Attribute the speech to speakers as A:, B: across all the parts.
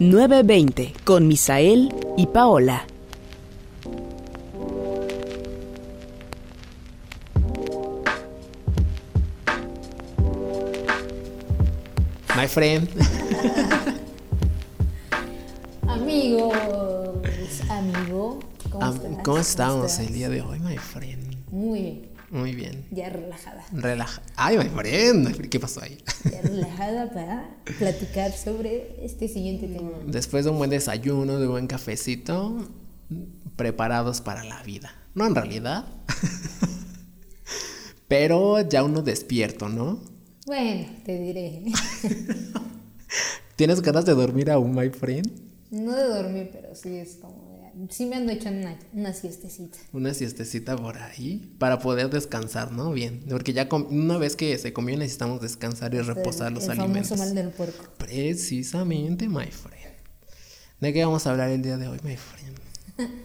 A: 920 con Misael y Paola.
B: My friend.
C: Amigos, amigo, ¿cómo
B: Am-
C: estás?
B: ¿Cómo estamos
C: estás?
B: el día de hoy, my friend?
C: Muy bien,
B: Muy bien.
C: ya relajada.
B: Relaja. Ay, my friend. ¿Qué pasó ahí?
C: Para platicar sobre este siguiente tema.
B: Después de un buen desayuno, de un buen cafecito, preparados para la vida. No en realidad. Pero ya uno despierto, ¿no?
C: Bueno, te diré.
B: ¿Tienes ganas de dormir aún, my friend?
C: No de dormir, pero sí es como. Sí me ando echando una, una siestecita.
B: Una siestecita por ahí para poder descansar, ¿no? Bien. Porque ya una vez que se comió necesitamos descansar y reposar los
C: el
B: alimentos.
C: mal del puerco.
B: Precisamente, my friend. ¿De qué vamos a hablar el día de hoy, my friend?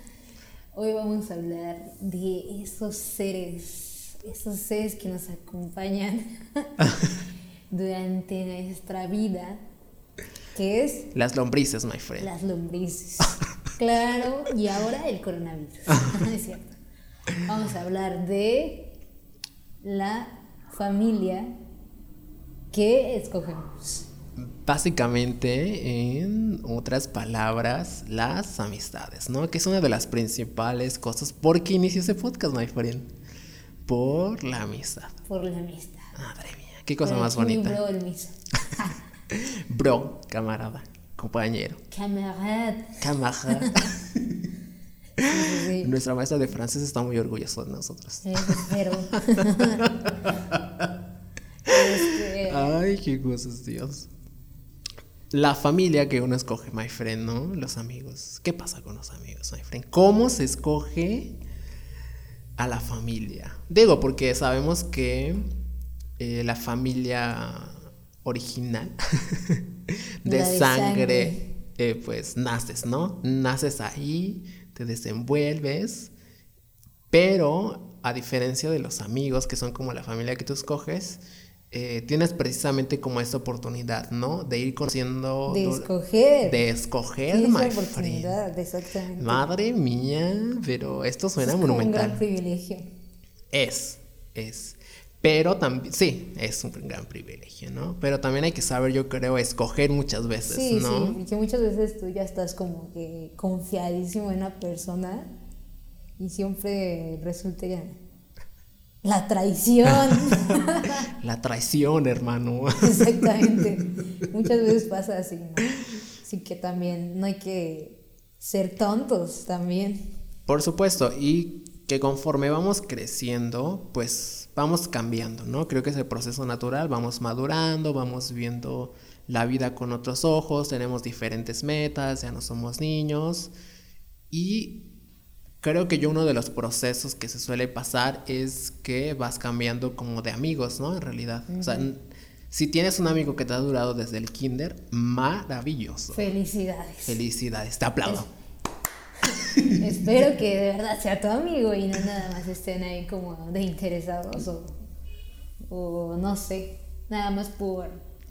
C: Hoy vamos a hablar de esos seres, esos seres que nos acompañan durante nuestra vida, que es
B: Las lombrices, my friend.
C: las lombrices. Claro, y ahora el coronavirus. es cierto. Vamos a hablar de la familia que escogemos.
B: Básicamente, en otras palabras, las amistades, ¿no? Que es una de las principales cosas por qué inició ese podcast, my friend. Por la amistad.
C: Por la amistad.
B: Madre mía, qué cosa
C: Por
B: más bonita.
C: bro, el.
B: Bro, camarada, compañero,
C: Camarada.
B: camarada.
C: Sí.
B: Nuestra maestra de francés está muy orgullosa de nosotros.
C: Espero. Este,
B: Ay, qué cosas, Dios. La familia que uno escoge, my friend, ¿no? Los amigos. ¿Qué pasa con los amigos, my friend? ¿Cómo se escoge a la familia? Digo, porque sabemos que eh, la familia original de, sangre,
C: sangre.
B: eh, pues naces, ¿no? Naces ahí, te desenvuelves, pero a diferencia de los amigos, que son como la familia que tú escoges, eh, tienes precisamente como esta oportunidad, ¿no? De ir conociendo...
C: de escoger.
B: De escoger,
C: Sí,
B: my
C: oportunidad, exactamente.
B: Madre mía, pero esto suena
C: es como un
B: monumental.
C: gran privilegio.
B: Es, es. Pero también, sí, es un gran privilegio, ¿no? Pero también hay que saber, yo creo, escoger muchas veces,
C: Sí,
B: ¿no?
C: sí, porque muchas veces tú ya estás como que confiadísimo en una persona y siempre resulta ya la traición.
B: La traición, hermano.
C: Exactamente. Muchas veces pasa así, ¿no? Así que también no hay que ser tontos también.
B: Por supuesto, y que conforme vamos creciendo, pues vamos cambiando, ¿no? Creo que es el proceso natural, vamos madurando, vamos viendo la vida con otros ojos, tenemos diferentes metas, ya no somos niños y creo que yo uno de los procesos que se suele pasar es que vas cambiando como de amigos, ¿no? En realidad, o sea, si tienes un amigo que te ha durado desde el kinder, maravilloso.
C: Felicidades.
B: Felicidades, te aplaudo.
C: Espero que de verdad sea tu amigo y no nada más estén ahí como de interesados o, o no sé, nada más por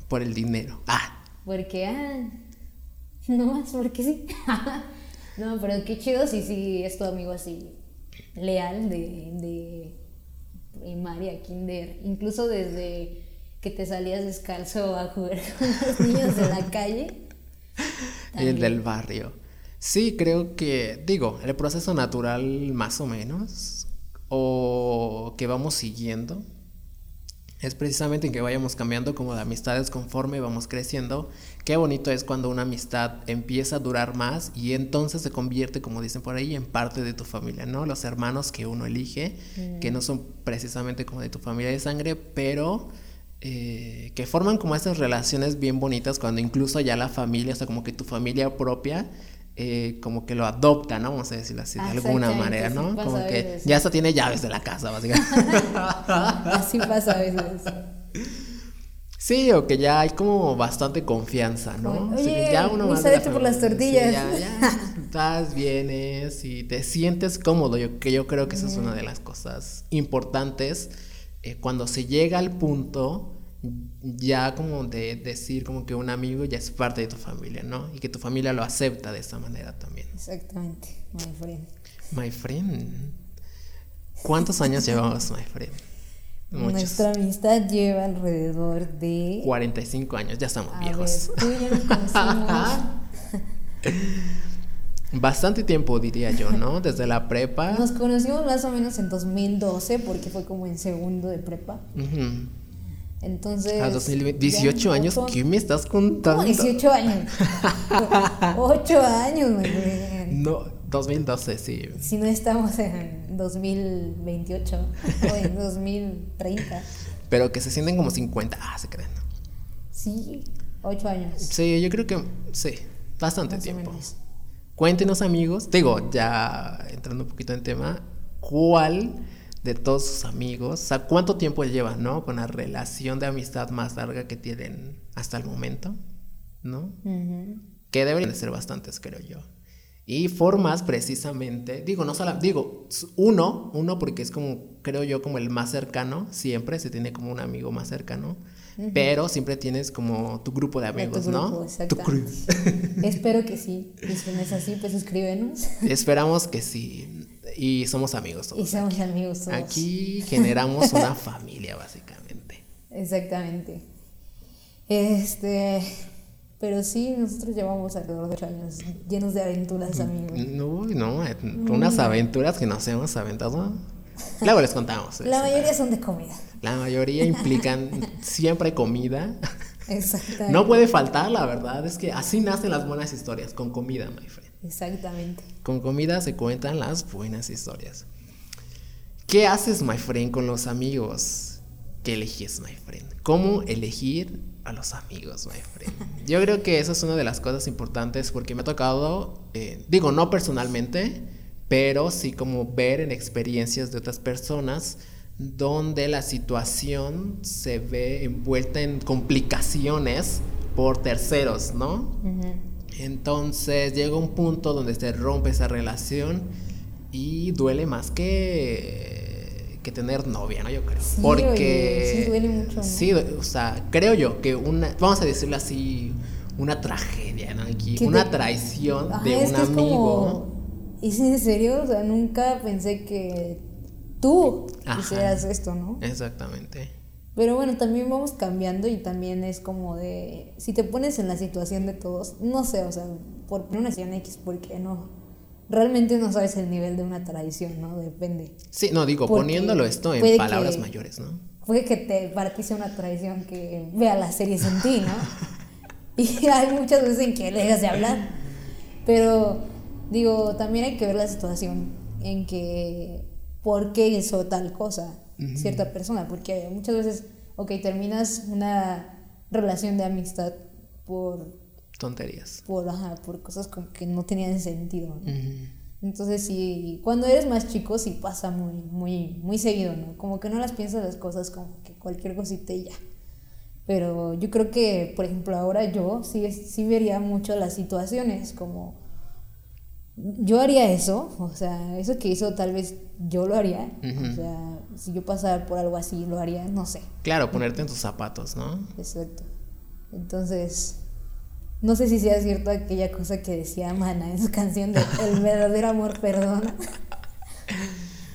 B: Por el dinero. Ah,
C: porque ah, no más porque sí. no, pero qué chido si sí es tu amigo así leal de, de primaria, kinder, incluso desde que te salías descalzo a jugar con los niños de la calle.
B: el del barrio. Sí, creo que, digo, el proceso natural más o menos, o que vamos siguiendo, es precisamente en que vayamos cambiando como de amistades conforme vamos creciendo. Qué bonito es cuando una amistad empieza a durar más y entonces se convierte, como dicen por ahí, en parte de tu familia, ¿no? Los hermanos que uno elige, que no son precisamente como de tu familia de sangre, pero eh, que forman como esas relaciones bien bonitas cuando incluso ya la familia, o sea, como que tu familia propia, eh, como que lo adopta, ¿no? Vamos a decirlo así, de alguna manera, ¿no? Como que ya hasta tiene llaves de la casa, básicamente.
C: Así pasa a veces.
B: Sí, o que ya hay como bastante confianza, ¿no?
C: Oye,
B: O sea, ya uno
C: Luisa,
B: más de la
C: vete por las
B: familia, sí,
C: tortillas.
B: ya, ya, vas, vienes y te sientes cómodo. Yo, que yo creo que esa es una de las cosas importantes eh, cuando se llega al punto ya como de decir como que un amigo ya es parte de tu familia, ¿no? Y que tu familia lo acepta de esa manera también.
C: Exactamente, my friend.
B: My friend. ¿Cuántos años llevamos, my friend?
C: Nuestra amistad lleva alrededor de
B: 45 años, ya estamos viejos.
C: tú.
B: Bastante tiempo, diría yo, ¿no? Desde la prepa.
C: Nos conocimos más o menos en 2012, porque fue como en segundo de prepa. Entonces.
B: A 18 años, ¿qué me estás contando?
C: No, 18 años. 8 años, me
B: No, 2012, sí.
C: Si no estamos en 2028 o en 2030.
B: Pero que se sienten como 50. Ah, se creen.
C: Sí, 8 años.
B: Sí, yo creo que sí, bastante tiempo. Cuéntenos, amigos. Digo, ya entrando un poquito en tema, ¿cuál de todos sus amigos, o sea, cuánto tiempo llevan, ¿no? Con la relación de amistad más larga que tienen hasta el momento, ¿no? Que deberían de ser bastantes, creo yo. Y formas precisamente, digo, no solo, digo, uno, uno porque es como, creo yo, como el más cercano, siempre se tiene como un amigo más cercano, pero siempre tienes como tu grupo de amigos, ¿no? Tu
C: grupo. Espero que sí, y si no es así, pues escríbenos.
B: Esperamos que sí, y somos amigos todos.
C: Y somos amigos todos.
B: Aquí generamos una familia, básicamente.
C: Exactamente. Este, pero sí, nosotros llevamos alrededor de ocho años llenos de aventuras, amigos.
B: No, no, unas aventuras que nos hemos aventado. Luego les contamos.
C: La mayoría son de comida.
B: La mayoría implican siempre comida.
C: Exactamente.
B: No puede faltar, la verdad, es que así nacen las buenas historias, con comida, my friend.
C: Exactamente.
B: Con comida se cuentan las buenas historias. ¿Qué haces, my friend, con los amigos que eliges, my friend? ¿Cómo elegir a los amigos, my friend. Yo creo que esa es una de las cosas importantes porque me ha tocado, eh, digo, no personalmente, pero sí como ver en experiencias de otras personas donde la situación se ve envuelta en complicaciones por terceros, ¿no? Entonces llega un punto donde se rompe esa relación y duele más que que tener novia, ¿no? Yo creo.
C: Sí,
B: Porque.
C: sí, duele mucho.
B: Sí, o sea, creo yo que una. Vamos a decirlo así. Una tragedia, ¿no? Aquí. Una traición de un amigo.
C: ¿Es en serio? O sea, nunca pensé que tú hicieras esto, ¿no?
B: Exactamente.
C: Pero bueno, también vamos cambiando y también es como de. Si te pones en la situación de todos, no sé, o sea, por una situación X, porque no realmente no sabes el nivel de una traición, ¿no? Depende.
B: Sí, no, digo, poniéndolo esto en palabras mayores, ¿no?
C: Puede que te, para ti sea una traición que vea las series en ti, ¿no? y hay muchas veces en que le dejas de hablar. Pero, digo, también hay que ver la situación en que, ¿por qué hizo tal cosa cierta persona? Porque muchas veces, ok, terminas una relación de amistad por
B: tonterías.
C: Por, por cosas como que no tenían sentido. Entonces sí, cuando eres más chico sí pasa muy, muy, muy seguido, ¿no? Como que no las piensas las cosas como que cualquier cosita y ya. Pero yo creo que, por ejemplo, ahora yo sí, sí vería mucho las situaciones como... Yo haría eso, o sea, eso que hizo tal vez yo lo haría, o sea, si yo pasara por algo así lo haría, no sé.
B: Claro, ponerte en tus zapatos, ¿no?
C: Exacto. Entonces, no sé si sea cierto aquella cosa que decía Mana en su canción de El verdadero amor perdona.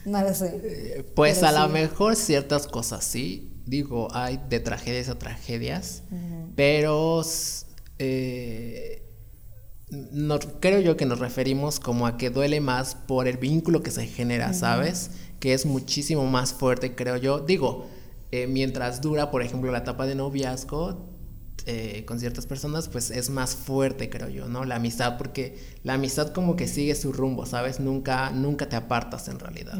C: no lo sé.
B: Eh, pues a lo mejor ciertas cosas sí. Digo, hay de tragedias a tragedias. Pero eh, no, creo yo que nos referimos como a que duele más por el vínculo que se genera, ¿sabes? Que es muchísimo más fuerte, creo yo. Digo, eh, mientras dura, por ejemplo, la etapa de noviazgo, eh, con ciertas personas, pues es más fuerte, creo yo, ¿no? La amistad, porque la amistad como que sigue su rumbo, ¿sabes? Nunca, nunca te apartas en realidad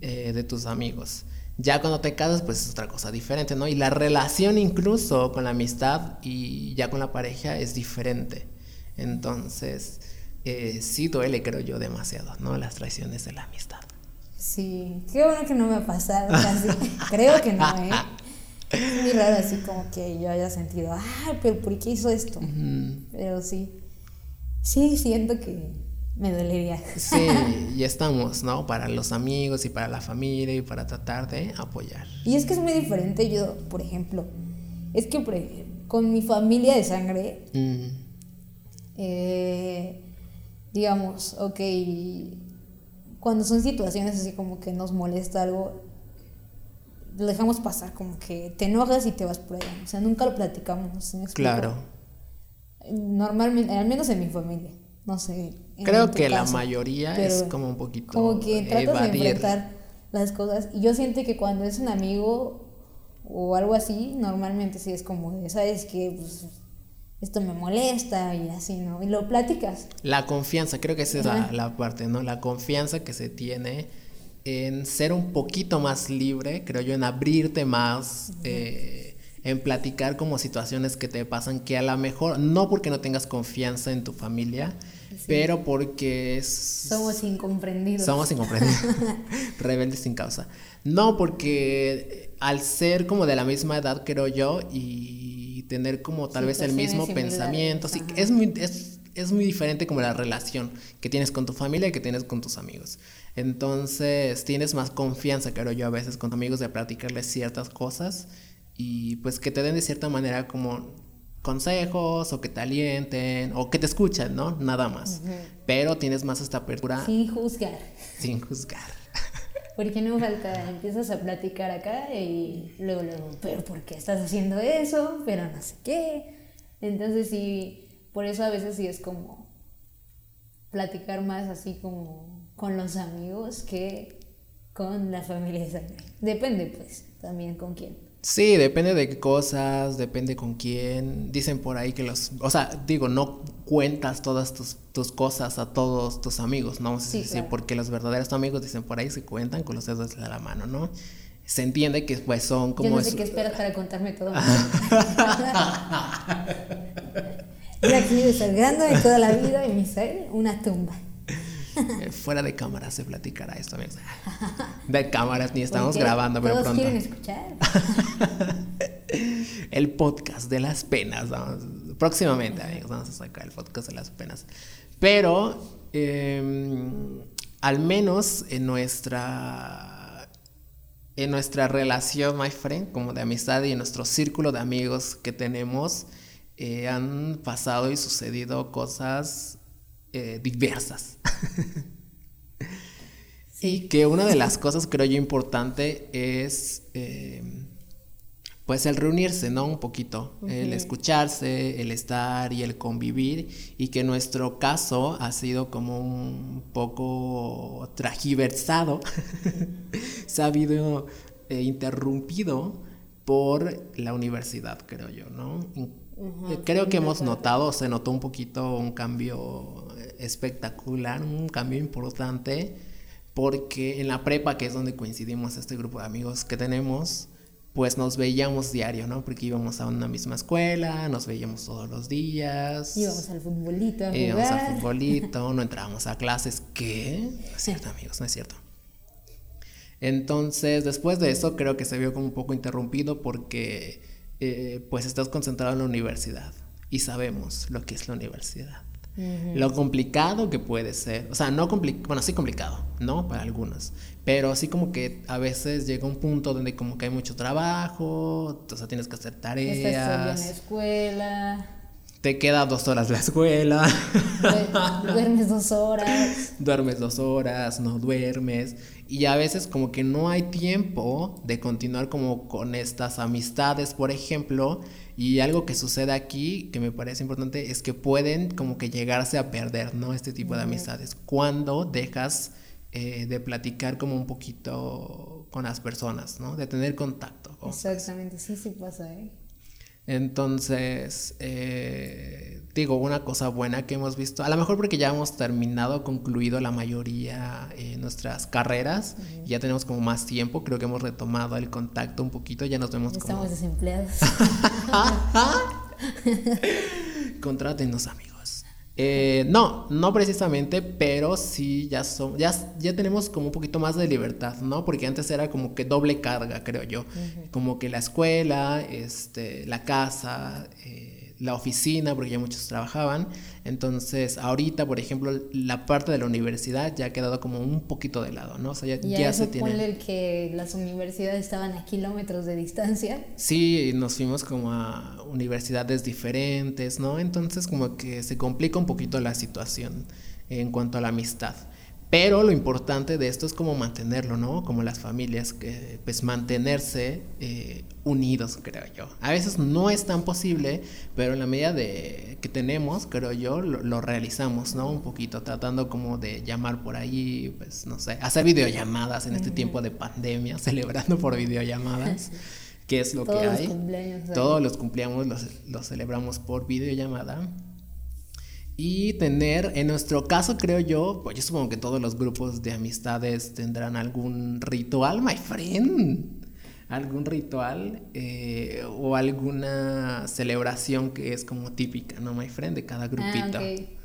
B: eh, de tus amigos. Ya cuando te casas, pues es otra cosa diferente, ¿no? Y la relación incluso con la amistad y ya con la pareja es diferente. Entonces, eh, sí duele, creo yo, demasiado, ¿no? Las traiciones de la amistad.
C: Sí, qué bueno que no me ha pasado casi. creo que no, ¿eh? Es muy raro así como que yo haya sentido, ay, pero ¿por qué hizo esto? Pero sí, sí siento que me dolería.
B: Sí, y estamos, ¿no? Para los amigos y para la familia y para tratar de apoyar.
C: Y es que es muy diferente yo, por ejemplo, Es que con mi familia de sangre, eh, digamos, ok, cuando son situaciones así como que nos molesta algo, lo dejamos pasar, como que te enojas y te vas por ahí. O sea, nunca lo platicamos. ¿sí me
B: claro.
C: Normalmente, al menos en mi familia, no sé.
B: Creo que la mayoría es como un poquito
C: Como que tratas de
B: evadir.
C: enfrentar las cosas. Y yo siento que cuando es un amigo o algo así, normalmente sí es como, de, ¿sabes que Pues esto me molesta y así, ¿no? Y lo platicas.
B: La confianza, creo que esa es la, la parte, ¿no? La confianza que se tiene en ser un poquito más libre, creo yo, en abrirte más, eh, en platicar como situaciones que te pasan, que a lo mejor, no porque no tengas confianza en tu familia, pero porque es...
C: Somos incomprendidos.
B: Somos incomprendidos. Rebeldes sin causa. No, porque al ser como de la misma edad, creo yo, y tener como tal vez el mismo pensamiento, sí,
C: ajá.
B: es muy, es, es muy diferente como la relación que tienes con tu familia y que tienes con tus amigos. Entonces tienes más confianza, creo yo, a veces con amigos de platicarles ciertas cosas y pues que te den de cierta manera como consejos o que te alienten o que te escuchen, ¿no? Nada más. Pero tienes más esta apertura
C: Sin juzgar.
B: sin juzgar.
C: Porque no falta, empiezas a platicar acá y luego, luego, pero ¿por qué estás haciendo eso? Pero no sé qué. Entonces sí, por eso a veces sí es como platicar más así como con los amigos que con la familia de sangre. Depende pues también con quién.
B: Sí, depende de qué cosas, depende con quién. Dicen por ahí que los, o sea, digo, no cuentas todas tus, tus cosas a todos tus amigos, ¿no?
C: Sí,
B: Sí,
C: claro.
B: porque los verdaderos amigos dicen por ahí se cuentan con los dedos de la mano, ¿no? Se entiende que pues son como
C: Yo no sé qué esperas para contarme todo. Yo aquí desargando de toda la vida y Misael una tumba.
B: eh, fuera de cámara se platicará esto, amigos. De cámaras ni estamos
C: Porque
B: grabando, pero
C: todos
B: pronto.
C: quieren escuchar.
B: El podcast de las penas. vamos. Próximamente, amigos, vamos a sacar el podcast de las penas. Pero, eh, al menos en nuestra. En nuestra relación, my friend, como de amistad y en nuestro círculo de amigos que tenemos, eh, han pasado y sucedido cosas eh, diversas. Y que una de las cosas creo yo importante es eh, pues el reunirse, ¿no? Un poquito, el escucharse, el estar y el convivir y que nuestro caso ha sido como un poco tragiversado, se ha habido eh, interrumpido por la universidad, creo yo, ¿no? Creo que hemos notado, se notó un poquito un cambio espectacular, un cambio importante porque en la prepa, que es donde coincidimos este grupo de amigos que tenemos, pues nos veíamos diario, ¿no? Porque íbamos a una misma escuela, nos veíamos todos los días.
C: Íbamos al futbolito a
B: íbamos
C: jugar.
B: al futbolito, no entrábamos a clases. ¿Qué? No es cierto, amigos, no es cierto. Entonces, después de eso, creo que se vio como un poco interrumpido porque, eh, pues, estás concentrado en la universidad y sabemos lo que es la universidad. Lo complicado que puede ser, o sea, no complicado, bueno, sí complicado, ¿no? Para algunos, pero así como que a veces llega un punto donde como que hay mucho trabajo, o sea, tienes que hacer
C: Estás solo en la
B: tareas,
C: escuela.
B: te queda dos horas la escuela,
C: du- Duermes dos horas.
B: duermes dos horas, no duermes, y a veces como que no hay tiempo de continuar como con estas amistades, por ejemplo, y algo que sucede aquí que me parece importante es que pueden como que llegarse a perder, ¿no? Este tipo de amistades, cuando dejas eh, de platicar como un poquito con las personas, ¿no? De tener contacto. con-
C: Exactamente, sí, sí pasa, ¿eh?
B: Entonces, eh, digo, una cosa buena que hemos visto, a lo mejor porque ya hemos terminado, concluido la mayoría de nuestras carreras, ya tenemos como más tiempo, creo que hemos retomado el contacto un poquito, ya nos vemos como...
C: Estamos desempleados.
B: Contrátenos, amigos. Eh, no, no precisamente, pero sí ya son, ya, ya tenemos como un poquito más de libertad, ¿no? Porque antes era como que doble carga, creo yo. Como que la escuela, este, la casa, eh, la oficina, porque ya muchos trabajaban. Entonces, ahorita, por ejemplo, la parte de la universidad ya ha quedado como un poquito de lado, ¿no? O sea,
C: ya, ya se tiene. que las universidades estaban a kilómetros de distancia.
B: Sí, nos fuimos como a universidades diferentes, ¿no? Entonces, como que se complica un poquito la situación en cuanto a la amistad. Pero lo importante de esto es como mantenerlo, ¿no? Como las familias, que pues mantenerse eh, unidos, creo yo. A veces no es tan posible, pero en la medida de que tenemos, creo yo, lo, realizamos, ¿no? Un poquito, tratando como de llamar por ahí, pues no sé, hacer videollamadas en este tiempo de pandemia, celebrando por videollamadas. que es lo que hay. Los Todos los cumpleaños los, los celebramos por videollamada. Y tener, en nuestro caso creo yo, pues yo supongo que todos los grupos de amistades tendrán algún ritual, my friend. Algún ritual eh, o alguna celebración que es como típica, ¿no, my friend? De cada ah, grupito.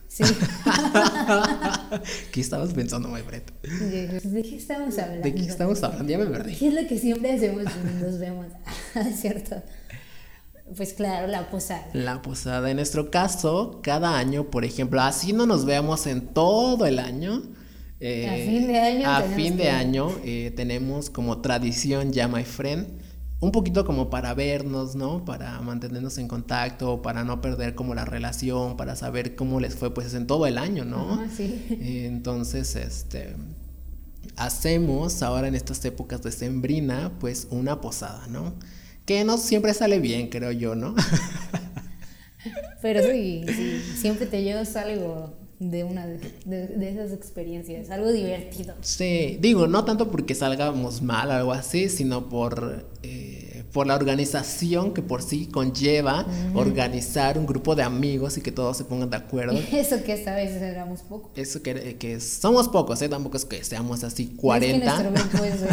B: Sí. ¿Qué estabas pensando, my friend?
C: ¿De qué estamos hablando?
B: ¿De qué estamos hablando? Ya me perdí.
C: ¿Qué es lo que siempre hacemos cuando nos vemos? es cierto. Pues claro, la posada.
B: La posada. En nuestro caso, cada año, por ejemplo, así no nos veamos en todo el año.
C: Eh, a fin de año.
B: A fin de año eh, tenemos como tradición ya, my friend, un poquito como para vernos, ¿no? Para mantenernos en contacto, para no perder como la relación, para saber cómo les fue pues en todo el año, ¿no?
C: sí.
B: entonces, este, hacemos ahora en estas épocas de sembrina pues una posada, ¿no? Que no siempre sale bien, creo yo, ¿no?
C: Pero sí, siempre te llevas algo de una de, esas experiencias, algo divertido.
B: Sí, digo, no tanto porque salgamos mal o algo así, sino por, eh, por la organización que por sí conlleva organizar un grupo de amigos y que todos se pongan de acuerdo.
C: Eso que esta vez éramos pocos.
B: Eso que, que somos pocos, ¿eh? tampoco es que seamos así 40,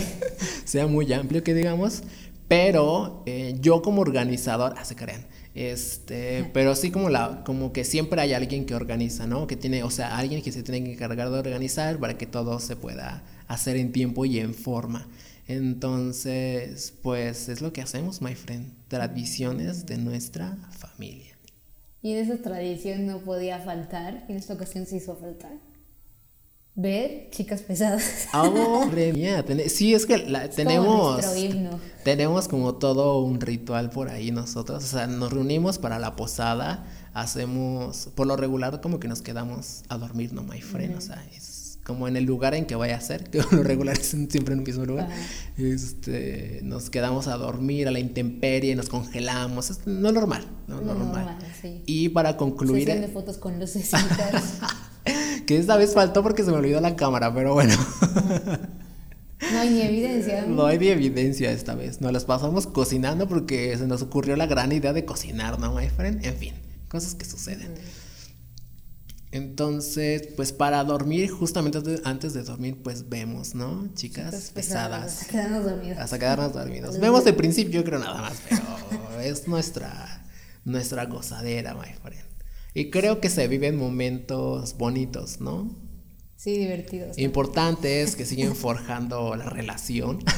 B: sea muy amplio que digamos, pero eh, yo como organizador, ah, se crean, este, pero sí como la, como que siempre hay alguien que organiza, ¿no? Que tiene, o sea, alguien que se tiene que encargar de organizar para que todo se pueda hacer en tiempo y en forma. Entonces, pues es lo que hacemos, my friend, tradiciones de nuestra familia.
C: Y de esa tradición no podía faltar, en esta ocasión se hizo faltar ver chicas pesadas.
B: Oh, mía. Sí, es que tenemos. Tenemos como todo un ritual por ahí nosotros. O sea, nos reunimos para la posada. Hacemos. Por lo regular, como que nos quedamos a dormir, no, my friend. O sea, es como en el lugar en que vaya a ser. Que lo regular es siempre en el mismo lugar. Este. Nos quedamos a dormir a la intemperie, nos congelamos. Es no normal. No, normal. Y para concluir.
C: Fotos con lucecitas.
B: que esta vez faltó porque se me olvidó la cámara, pero bueno.
C: No hay ni evidencia.
B: No hay ni evidencia esta vez. Nos las pasamos cocinando porque se nos ocurrió la gran idea de cocinar, ¿no, my friend? En fin, cosas que suceden. Entonces, pues para dormir, justamente antes de dormir, pues vemos, ¿no? Chicas pesadas.
C: Hasta quedarnos dormidos.
B: Hasta quedarnos dormidos. Vemos el principio, yo creo nada más, pero es nuestra, nuestra gozadera, my friend. Y creo que se viven momentos bonitos, ¿no?
C: Sí, divertidos.
B: Importante es que siguen forjando la relación.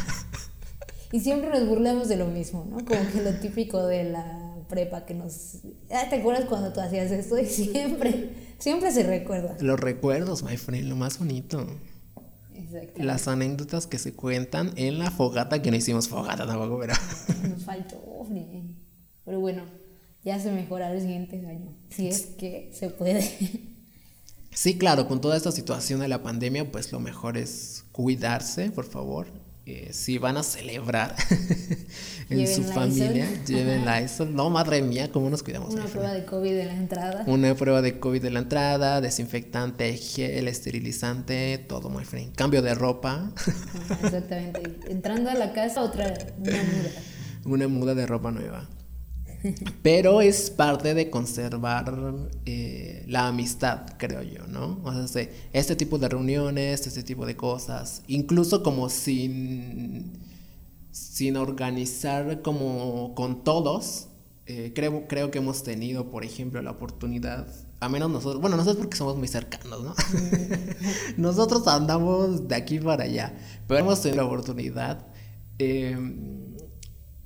C: Y siempre nos burlamos de lo mismo, ¿no? Como que lo típico de la prepa que nos... Ah, ¿Te acuerdas cuando tú hacías esto? Y siempre, siempre se recuerda.
B: Los recuerdos, my friend, lo más bonito. Exacto. Las anécdotas que se cuentan en la fogata, que no hicimos fogata tampoco, pero...
C: Nos faltó, pero bueno, ya se mejora el siguiente año, si es que se puede.
B: Sí, claro, con toda esta situación de la pandemia, pues lo mejor es cuidarse, por favor. Eh, si van a celebrar en su familia, llévenla eso. No, madre mía, ¿cómo nos cuidamos?
C: Una prueba de COVID de la entrada.
B: Una prueba de COVID de la entrada, desinfectante, gel, esterilizante, todo muy friend. Cambio de ropa.
C: exactamente. Entrando a la casa, otra, una muda.
B: Una muda de ropa nueva. Pero es parte de conservar eh, la amistad, creo yo, ¿no? O sea, este tipo de reuniones, este tipo de cosas, incluso como sin, sin organizar como con todos, eh, creo, creo que hemos tenido, por ejemplo, la oportunidad, a menos nosotros, bueno, nosotros porque somos muy cercanos, ¿no? nosotros andamos de aquí para allá, pero hemos tenido la oportunidad. Eh,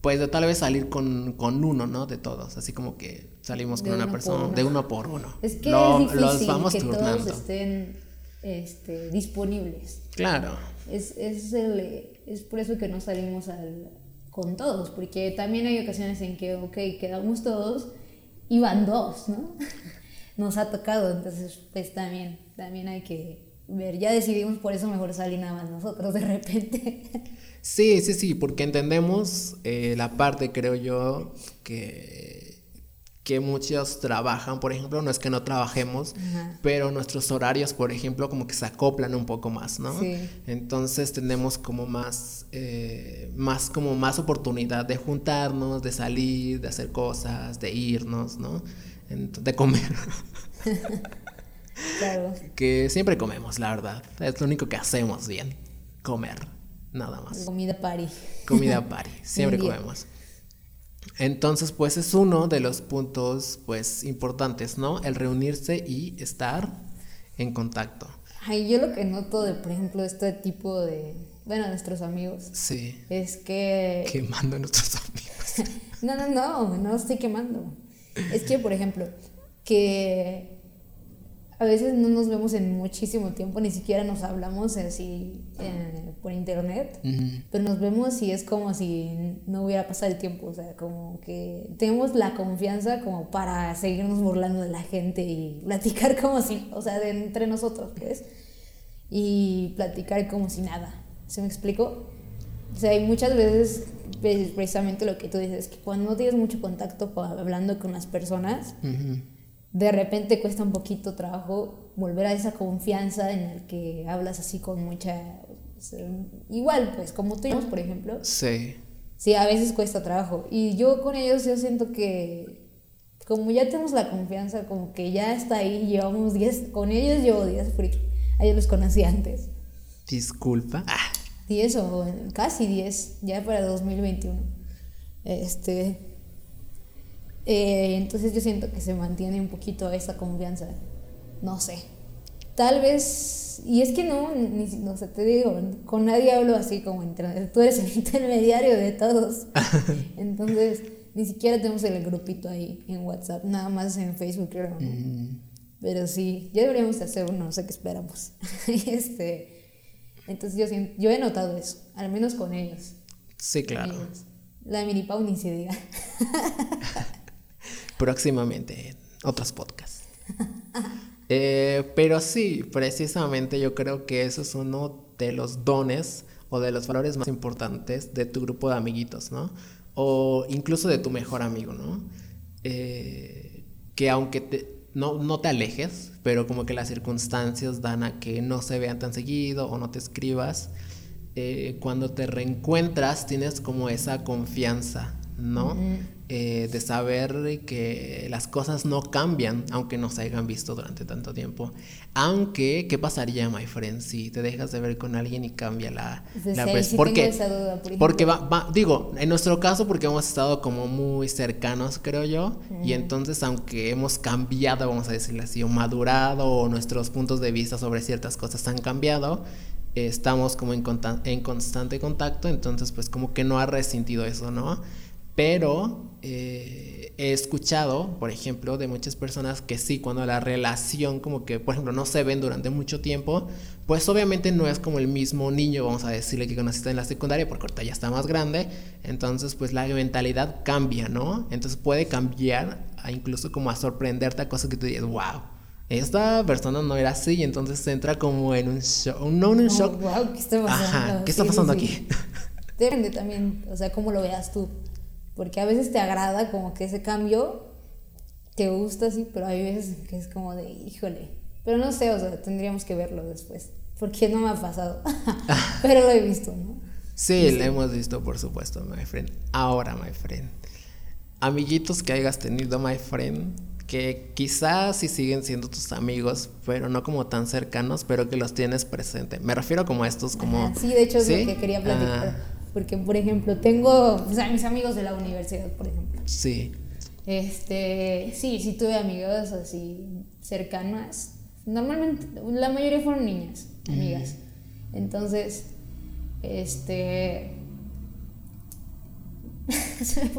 B: pues de tal vez salir con, con uno, ¿no? De todos, así como que salimos con una persona,
C: uno.
B: de uno por uno.
C: Es que
B: Lo-
C: es
B: los vamos
C: que todos
B: turnando.
C: estén este, disponibles.
B: Claro,
C: Es, es, el- es por eso que no salimos al- con todos, porque también hay ocasiones en que, ok, quedamos todos y van dos, ¿no? Nos ha tocado, entonces pues también, también hay que ver. Ya decidimos por eso mejor salir nada más nosotros de repente.
B: Sí, sí, sí, porque entendemos eh, la parte, creo yo, que, que muchos trabajan, por ejemplo, no es que no trabajemos,
C: Ajá.
B: pero nuestros horarios, por ejemplo, como que se acoplan un poco más, ¿no?
C: Sí.
B: Entonces tenemos como más, eh, más como más oportunidad de juntarnos, de salir, de hacer cosas, de irnos, ¿no? De comer.
C: claro.
B: que siempre comemos, la verdad. Es lo único que hacemos bien, comer, nada más.
C: Comida party.
B: Comida party, siempre comemos. Entonces, pues es uno de los puntos, pues, importantes, ¿no? El reunirse y estar en contacto.
C: Ay, yo lo que noto de, por ejemplo, este tipo de, bueno, nuestros amigos,
B: Sí.
C: es que...
B: Quemando a nuestros amigos.
C: No, no, no, no estoy quemando. Es que, por ejemplo, que a veces no nos vemos en muchísimo tiempo, ni siquiera nos hablamos así eh, por internet, pero nos vemos y es como si no hubiera pasado el tiempo, o sea, como que tenemos la confianza como para seguirnos burlando de la gente y platicar como si, o sea, de entre nosotros, pues, y platicar como si nada. ¿Se me explico? O sea, hay muchas veces, pues, precisamente lo que tú dices, que cuando no tienes mucho contacto hablando con las personas. De repente cuesta un poquito trabajo volver a esa confianza en el que hablas así con mucha... o sea, igual, pues, como tú y yo, por ejemplo,
B: Sí.
C: sí, a veces cuesta trabajo. Y yo con ellos yo siento que como ya tenemos la confianza, como que ya está ahí, llevamos 10, con ellos llevo 10, porque a ellos los conocí antes.
B: Disculpa. Ah,
C: 10 o casi 10, ya para 2021. Este, eh, entonces yo siento que se mantiene un poquito esa confianza. No sé. Tal vez, y es que no, ni, no sé, te digo, con nadie hablo así como entre, tú eres el intermediario de todos. Entonces, ni siquiera tenemos el grupito ahí en WhatsApp, nada más en Facebook, creo. ¿no?
B: mm,
C: Pero sí, ya deberíamos de hacer uno, no sé qué esperamos. este, entonces yo, sien- yo he notado eso, al menos con ellos.
B: sí, claro.
C: Ellos. La mini Pau ni se diga.
B: Próximamente en otros podcasts. Eh, pero sí, precisamente yo creo que eso es uno de los dones o de los valores más importantes de tu grupo de amiguitos, ¿no? O incluso de tu mejor amigo, ¿no? Eh, que aunque te- no, no te alejes, pero como que las circunstancias dan a que no se vean tan seguido o no te escribas, eh, cuando te reencuentras tienes como esa confianza, ¿no? Eh, de saber que las cosas no cambian, aunque no se hayan visto durante tanto tiempo. Aunque, ¿qué pasaría, my friend, si te dejas de ver con alguien y cambia la,
C: Pues
B: la
C: sí
B: ¿Por
C: tengo
B: qué?
C: esa duda, por
B: porque va, va- digo, en nuestro caso, porque hemos estado como muy cercanos, creo yo, y entonces, aunque hemos cambiado, vamos a decirlo así, o madurado, o nuestros puntos de vista sobre ciertas cosas han cambiado, estamos como en, en constante contacto, entonces, pues, como que no ha resentido eso, ¿no? Pero eh, he escuchado, por ejemplo, de muchas personas que sí, cuando la relación como que, por ejemplo, no se ven durante mucho tiempo, pues obviamente no es como el mismo niño, vamos a decirle que conociste en la secundaria, porque ahorita ya está más grande, entonces pues la mentalidad cambia, ¿no? Entonces puede cambiar a incluso como a sorprenderte a cosas que tú dices, wow. Esta persona no era así, y entonces entra como en un shock, no en un
C: Oh,
B: shock.
C: wow, ¿qué está pasando?
B: Ajá, ¿qué está
C: Sí, sí,
B: pasando
C: sí.
B: aquí?
C: Depende también, o sea, cómo lo veas tú. Porque a veces te agrada como que ese cambio te gusta así, pero hay veces que es como de, híjole. Pero no sé, o sea, tendríamos que verlo después. Porque no me ha pasado. pero lo he visto, ¿no?
B: Sí, lo hemos visto, por supuesto, my friend. Ahora, my friend. Amiguitos que hayas tenido, my friend, que quizás sí siguen siendo tus amigos, pero no como tan cercanos, pero que los tienes presente. Me refiero como a estos, como...
C: Ajá, sí, de hecho es
B: ¿Sí?
C: lo que quería platicar.
B: Ah,
C: Porque, por ejemplo, tengo, o sea, mis amigos de la universidad, por ejemplo.
B: sí.
C: Este, sí, sí tuve amigas así cercanas. Normalmente, la mayoría fueron niñas, amigas. Entonces, este,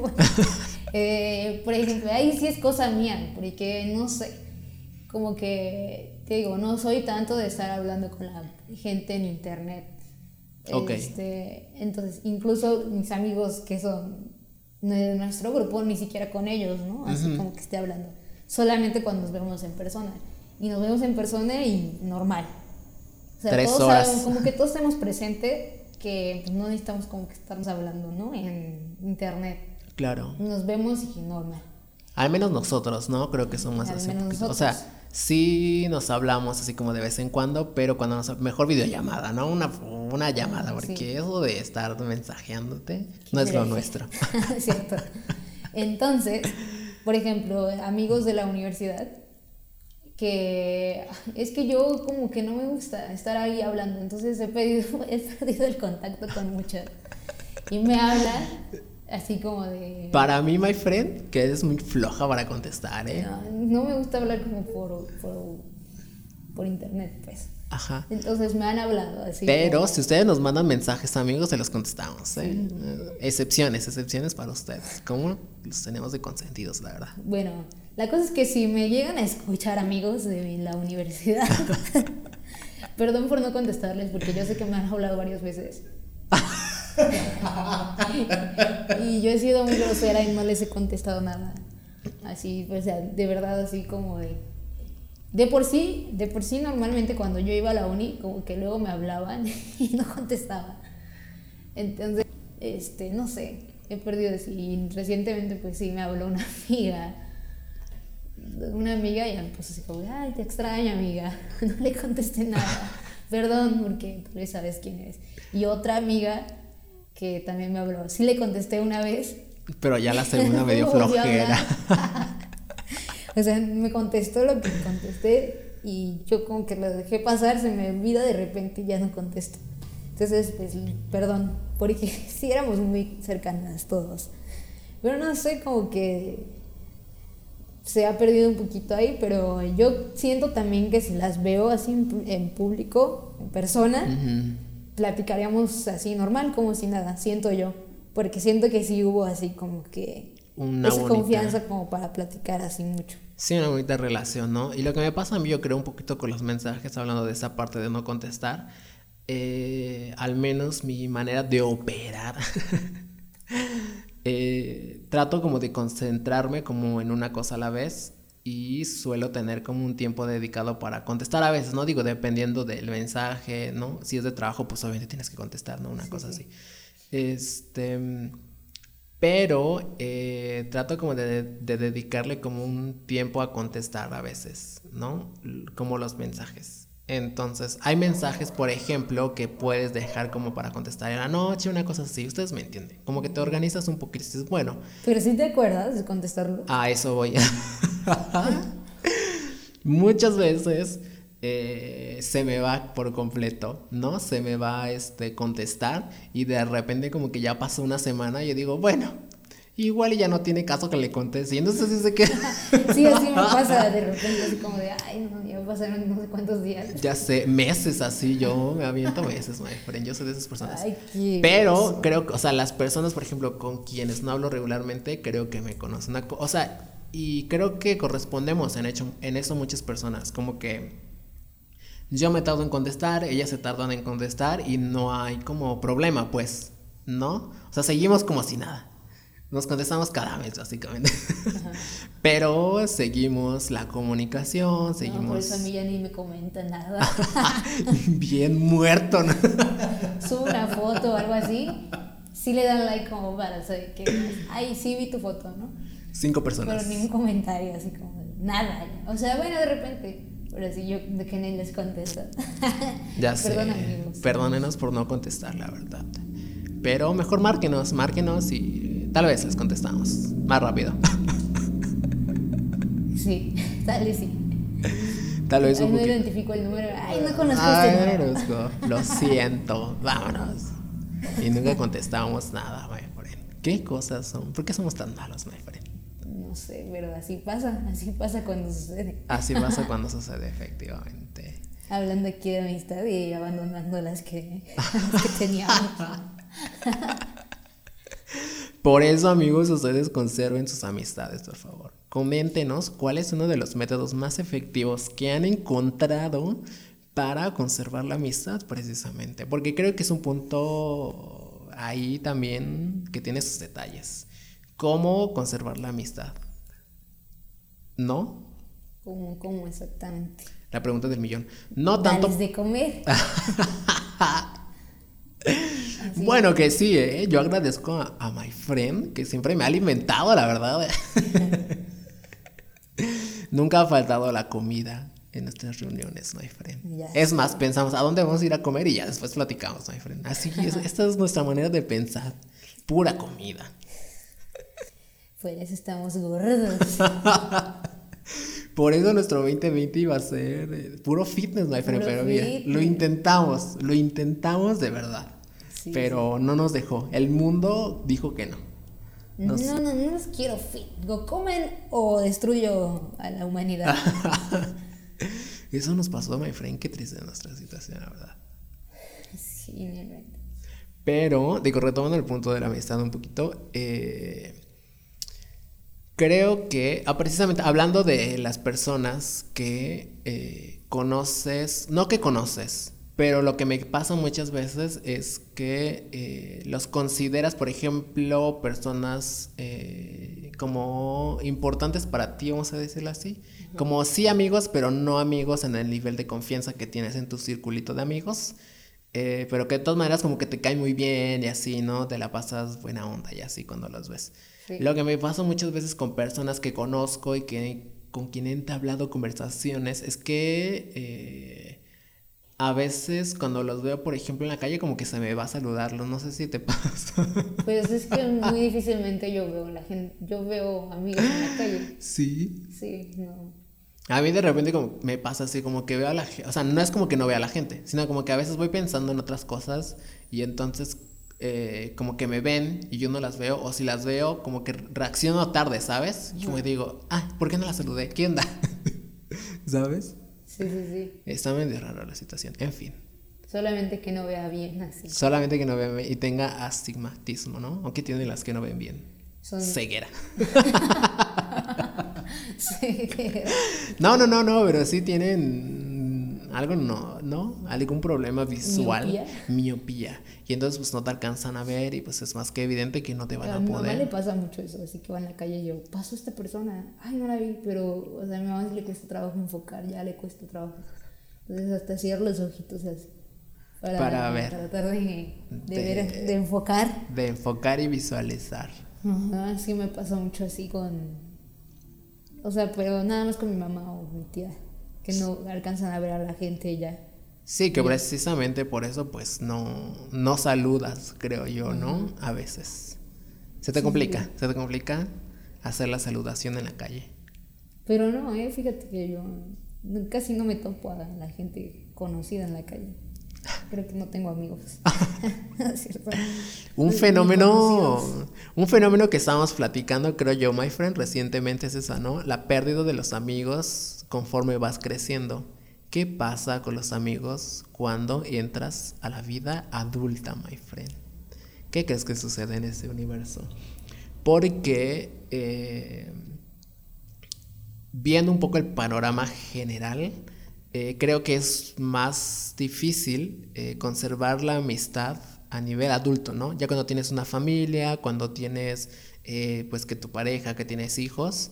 C: Eh, por ejemplo, ahí sí es cosa mía, porque no sé, como que, te digo, no soy tanto de estar hablando con la gente en internet. Este, entonces, incluso mis amigos que son de nuestro grupo, ni siquiera con ellos, ¿no? Así como que esté hablando. Solamente cuando nos vemos en persona. Y nos vemos en persona y normal. O sea,
B: Tres
C: todos
B: horas.
C: sabemos, como que todos tenemos presente que pues, no necesitamos como que estarnos hablando, ¿no? En internet.
B: Claro.
C: Nos vemos y normal.
B: Al menos nosotros, ¿no? Creo que somos así. O sea, sí nos hablamos así como de vez en cuando, pero cuando nos mejor videollamada, ¿no? Una, una llamada, porque
C: Sí.
B: eso de estar mensajeándote no es lo nuestro.
C: Cierto. Entonces, por ejemplo, amigos de la universidad, que es que yo como que no me gusta estar ahí hablando, entonces he, pedido, he perdido el contacto con muchos. Y me hablan así como de...
B: Para mí, my friend, que eres muy floja para contestar, ¿eh?
C: No, no me gusta hablar como por, por, por internet, pues.
B: Ajá.
C: Entonces me han hablado así.
B: Pero
C: como-
B: si ustedes nos mandan mensajes, amigos, se los contestamos, ¿eh? Eh, Excepciones, excepciones para ustedes. ¿Cómo? Los tenemos de consentidos, la verdad.
C: Bueno, la cosa es que si me llegan a escuchar amigos de la universidad, perdón por no contestarles porque yo sé que me han hablado varias veces. y yo he sido muy grosera y no les he contestado nada. Así, pues, o sea, de verdad, así como de... De por sí, de por sí normalmente cuando yo iba a la uni, como que luego me hablaban y no contestaba. Entonces, este, no sé, he perdido. Y recientemente, pues sí, me habló una amiga. Una amiga y puso así como, ay, te extraño, amiga. No le contesté nada. Perdón, porque tú ya sabes quién es. Y otra amiga que también me habló. Sí le contesté una vez.
B: Pero ya la segunda me dio flojera.
C: o sea, me contestó lo que contesté y yo como que lo dejé pasar, se me olvida de repente y ya no contesto. Entonces, pues, perdón, porque sí éramos muy cercanas todos. Pero no sé, como que se ha perdido un poquito ahí, pero yo siento también que si las veo así en, en público, en persona,
B: Ujú.
C: Platicaríamos así normal, como si nada, siento yo. Porque siento que sí hubo así como que
B: Una
C: esa
B: bonita-
C: confianza como para platicar así mucho.
B: Sí, una bonita relación, ¿no? Y lo que me pasa a mí, yo creo un poquito con los mensajes, hablando de esa parte de no contestar, eh, al menos mi manera de operar, eh, trato como de concentrarme como en una cosa a la vez y suelo tener como un tiempo dedicado para contestar a veces, ¿no? Digo, dependiendo del mensaje, ¿no? Si es de trabajo, pues obviamente tienes que contestar, ¿no? Una cosa así. Este... Pero eh, trato como de, de dedicarle como un tiempo a contestar a veces, ¿no? Como los mensajes. Entonces, hay mensajes, por ejemplo, que puedes dejar como para contestar en la noche, una cosa así. Ustedes me entienden. Como que te organizas un poquito y dices, bueno,
C: Pero si te acuerdas de contestarlo.
B: a eso voy. Muchas veces eh, se me va por completo, ¿no? Se me va este contestar y de repente como que ya pasó una semana y yo digo, bueno, igual y ya no tiene caso que le conteste. Y entonces se queda.
C: Sí, así me pasa de repente, así como de, ay, no, ya pasaron no sé cuántos días.
B: Ya sé, meses así, yo me aviento meses, my friend. Yo soy de esas personas.
C: Ay, qué
B: Pero creo que, o sea, las personas, por ejemplo, con quienes no hablo regularmente, creo que me conocen. O sea, y creo que correspondemos en, hecho, en eso muchas personas. Como que yo me tardo en contestar, ellas se tardan en contestar y no hay como problema, pues, ¿no? O sea, seguimos como si nada. Nos contestamos cada mes, básicamente. Pero seguimos la comunicación,
C: No,
B: seguimos
C: por eso a mí ya ni me comenta nada.
B: bien muerto, ¿no?
C: Subo una foto o algo así, sí le dan like como para saber que, ay, sí vi tu foto, ¿no?
B: Cinco personas.
C: Pero ningún comentario, así como nada. O sea, bueno, de repente, pero sí yo de que ni les contesto.
B: Ya sé.
C: Perdón, amigos.
B: Perdónenos por no contestar, la verdad. Pero mejor márquenos, márquenos y tal vez les contestamos más rápido.
C: Sí, tal vez sí.
B: tal vez
C: Ay,
B: un
C: no
B: poquito.
C: identifico el número. Ay, no conozco
B: Ay,
C: este número.
B: Orozco, lo siento, vámonos. Y nunca contestábamos nada, my friend. ¿Qué cosas son? ¿Por qué somos tan malos, my friend?
C: No sé, pero así pasa, así pasa cuando sucede.
B: Así pasa cuando sucede, efectivamente.
C: Hablando aquí de amistad y abandonando las que, las que teníamos.
B: Por eso, amigos, ustedes conserven sus amistades, por favor. Coméntenos cuál es uno de los métodos más efectivos que han encontrado para conservar la amistad, precisamente. Porque creo que es un punto ahí también que tiene sus detalles. ¿Cómo conservar la amistad? ¿No?
C: ¿Cómo, cómo exactamente?
B: La pregunta del millón. No tanto.
C: de comer.
B: bueno, que sí, ¿eh? yo agradezco a, my friend que siempre me ha alimentado, la verdad. Nunca ha faltado la comida en nuestras reuniones, my friend. Es más, pensamos a dónde vamos a ir a comer y ya después platicamos, my friend. Así que esta es nuestra manera de pensar. Pura comida.
C: Pues estamos gordos.
B: Por eso nuestro 2020 iba a ser eh, puro fitness, my friend. pero mira, lo intentamos, lo intentamos de verdad. pero no nos dejó. El mundo dijo que no.
C: No, no, no los quiero fit. Go comen o destruyo a la humanidad.
B: Eso nos pasó, my friend. Qué triste nuestra situación, la verdad.
C: Sí,
B: Pero, digo, retomando el punto de la amistad un poquito, eh, creo que, ah, precisamente hablando de las personas que eh, conoces, no que conoces, pero lo que me pasa muchas veces es que eh, los consideras, por ejemplo, personas eh, como importantes para ti, vamos a decirlo así. Como sí amigos, pero no amigos en el nivel de confianza que tienes en tu circulito de amigos. pero que de todas maneras como que te cae muy bien y así, ¿no? Te la pasas buena onda y así cuando los ves. Lo que me pasa muchas veces con personas que conozco y que con quien he entablado conversaciones es que eh, a veces cuando los veo, por ejemplo, en la calle, como que se me va a saludarlos. No sé si te pasa.
C: Pues es que muy difícilmente yo veo la gente, yo veo amigos en la calle.
B: Sí.
C: Sí, no.
B: A mí de repente como me pasa así, como que veo a la gente, o sea, no es como que no vea a la gente, sino como que a veces voy pensando en otras cosas y entonces eh, como que me ven y yo no las veo, o si las veo, como que reacciono tarde, ¿sabes? Y como digo, ah, ¿por qué no las saludé? ¿Qué onda? ¿Sabes?
C: Sí, sí, sí.
B: Está medio raro la situación. En fin.
C: Solamente que no vea bien así.
B: Solamente que no vea bien y tenga astigmatismo, ¿no? Aunque tiene las que no ven bien.
C: Son...
B: Ceguera. No, no, no, no, pero sí tienen algo no, ¿no? Algún problema visual, miopía. Y entonces pues no te alcanzan a ver y pues es más que evidente que no te van a, poder. A mi mamá
C: le pasa mucho eso, así que va en la calle y yo, paso esta persona, ay, no la vi, pero, o sea, a mi mamá le cuesta trabajo enfocar, ya le cuesta trabajo. Entonces hasta cierro los ojitos así.
B: Para, ver.
C: tratar de, ver, de enfocar.
B: De enfocar y visualizar.
C: Ajá, sí me pasa mucho así con... O sea, pero nada más con mi mamá o mi tía que no alcanzan a ver a la gente ya.
B: Sí, que precisamente por eso pues no, no saludas, creo yo, ¿no? A veces. Se te complica, se te complica hacer la saludación en la calle.
C: Pero no, eh, fíjate que yo casi no me topo a la gente conocida en la calle. Creo que no tengo amigos.
B: un fenómeno, un fenómeno que estábamos platicando, creo yo, my friend, recientemente es esa, ¿no? La pérdida de los amigos conforme vas creciendo. ¿Qué pasa con los amigos cuando entras a la vida adulta, my friend? ¿Qué crees que sucede en ese universo? Porque eh, viendo un poco el panorama general, eh, creo que es más difícil eh, conservar la amistad a nivel adulto, ¿no? Ya cuando tienes una familia, cuando tienes, pues que tu pareja, que tienes hijos,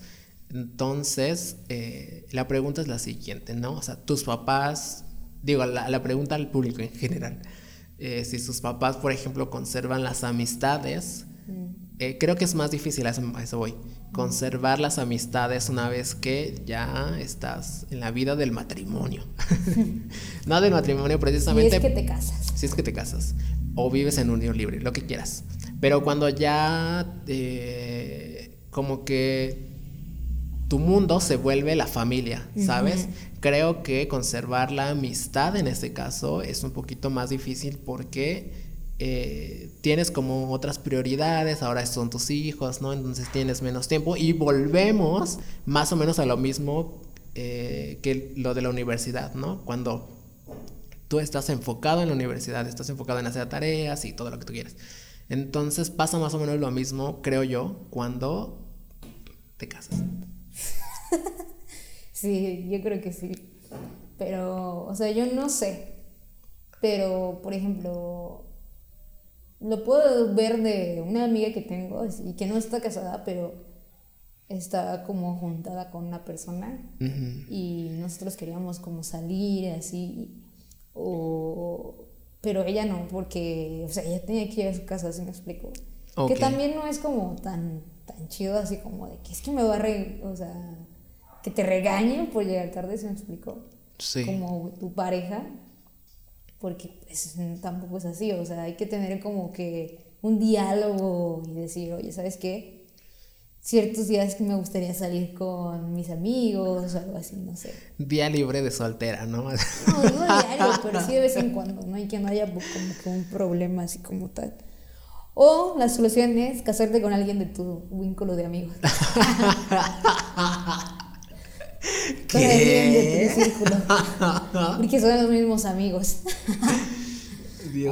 B: entonces, eh, la pregunta es la siguiente, ¿no? O sea, tus papás, digo, la, pregunta al público en general, eh, si sus papás, por ejemplo, conservan las amistades, mm. eh, creo que es más difícil, a eso, voy, conservar las amistades una vez que ya estás en la vida del matrimonio. no del matrimonio precisamente. Si
C: es que te casas.
B: Si es que te casas. O vives en unión libre, lo que quieras. Pero cuando ya como que tu mundo se vuelve la familia, ¿sabes? Creo que conservar la amistad en este caso es un poquito más difícil porque eh, tienes como otras prioridades, ahora son tus hijos, ¿no? Entonces tienes menos tiempo y volvemos más o menos a lo mismo eh, que lo de la universidad, ¿no? Cuando tú estás enfocado en la universidad, estás enfocado en hacer tareas y todo lo que tú quieras. Entonces pasa más o menos lo mismo, creo yo, cuando te casas.
C: sí, yo creo que sí. Pero, o sea, yo no sé. Pero, por ejemplo, lo puedo ver de una amiga que tengo y que no está casada, pero está como juntada con una persona y nosotros queríamos como salir así o pero ella no porque o sea ella tenía que ir a su casa así me explico que también no es como tan tan chido así como de que es que me va a re, o sea que te regañen por llegar tarde ¿se me explico sí. como tu pareja porque pues, tampoco es así o sea hay que tener como que un diálogo y decir oye sabes qué ciertos días que me gustaría salir con mis amigos o algo así, no sé.
B: Día libre de soltera, ¿no?
C: No, no diario, pero sí de vez en cuando, ¿no? Y que no haya como que un problema así como tal. O la solución es casarte con alguien de tu vínculo de amigos. ¿Qué? Círculo. Porque son los mismos amigos.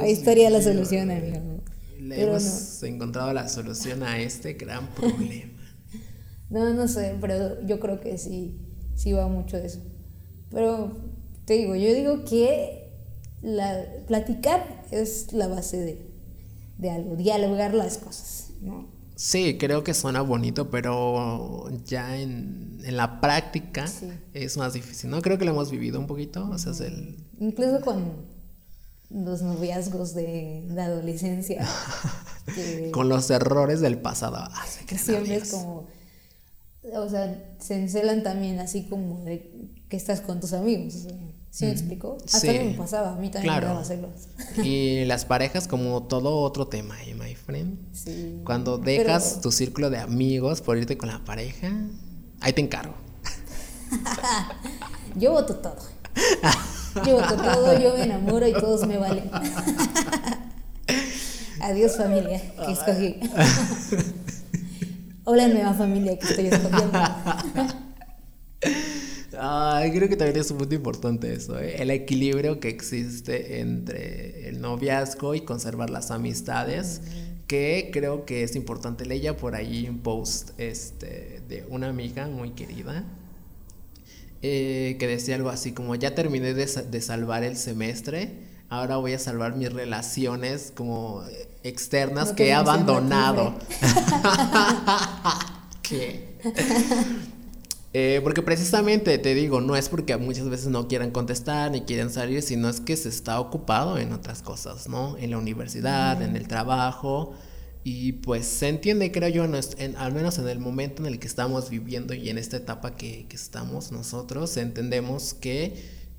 C: Ahí estaría la solución, amigo.
B: Le hemos encontrado la solución a este gran problema.
C: No, no sé, pero yo creo que sí, sí va mucho de eso. Pero te digo, yo digo que la, platicar es la base de, de algo, dialogar las cosas, ¿no?
B: Sí, creo que suena bonito, pero ya en, en la práctica es más difícil, ¿no? Creo que lo hemos vivido un poquito, o sea, es el...
C: Incluso con los noviazgos de la adolescencia.
B: con los errores del pasado. Ah,
C: que siempre es como o sea, se encelan también así como de que estás con tus amigos. ¿Sí me explico? Hasta mí me pasaba, a mí también me daba hacerlo.
B: Y las parejas como todo otro tema, ¿eh, my friend? Sí. Cuando dejas tu círculo de amigos por irte con la pareja, ahí te encargo.
C: yo voto todo. Yo voto todo, yo me enamoro y todos me valen. Adiós familia, que escogí. Hola nueva familia que estoy escogiendo.
B: Ay, creo que también es un punto importante eso, ¿eh? el equilibrio que existe entre el noviazgo y conservar las amistades, que creo que es importante. Leía por ahí un post este, de una amiga muy querida eh, que decía algo así como, ya terminé de, de salvar el semestre, ahora voy a salvar mis relaciones como externas que he abandonado. ¿Qué? Eh, porque precisamente te digo, no es porque muchas veces no quieran contestar ni quieren salir, sino es que se está ocupado en otras cosas, ¿no? En la universidad, en el trabajo. Y pues se entiende, creo yo, en, al menos en el momento en el que estamos viviendo y en esta etapa que, que estamos nosotros, entendemos que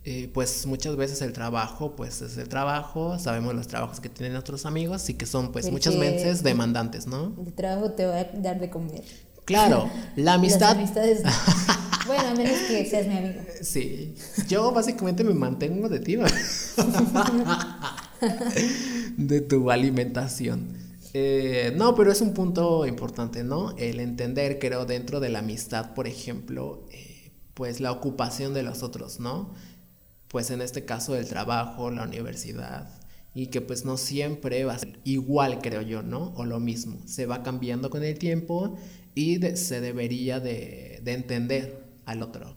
B: eh, pues muchas veces el trabajo, pues es el trabajo, sabemos los trabajos que tienen nuestros amigos y que son pues muchas veces demandantes, ¿no?
C: El trabajo te va a dar de comer.
B: Claro, la amistad...
C: bueno, a menos que seas mi amigo.
B: Sí, yo básicamente me mantengo de ti, de tu alimentación. Eh, no, pero es un punto importante, ¿no? El entender, creo, dentro de la amistad, por ejemplo, eh, pues la ocupación de los otros, ¿no? pues en este caso el trabajo, la universidad, y que pues no siempre va a ser igual, creo yo, ¿no? O lo mismo, se va cambiando con el tiempo y se debería de, entender al otro.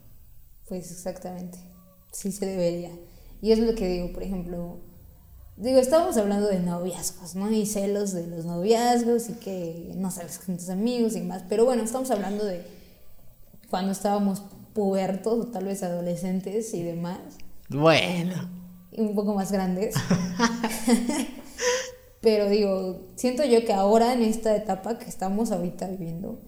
C: Pues exactamente, sí se debería. Y es lo que digo, por ejemplo, digo, estábamos hablando de noviazgos, ¿no? Y celos de los noviazgos y que no sales con tus amigos y más, pero bueno, estamos hablando de cuando estábamos pubertos o tal vez adolescentes y demás.
B: Bueno.
C: Un poco más grandes. Pero digo, siento yo que ahora en esta etapa que estamos ahorita viviendo,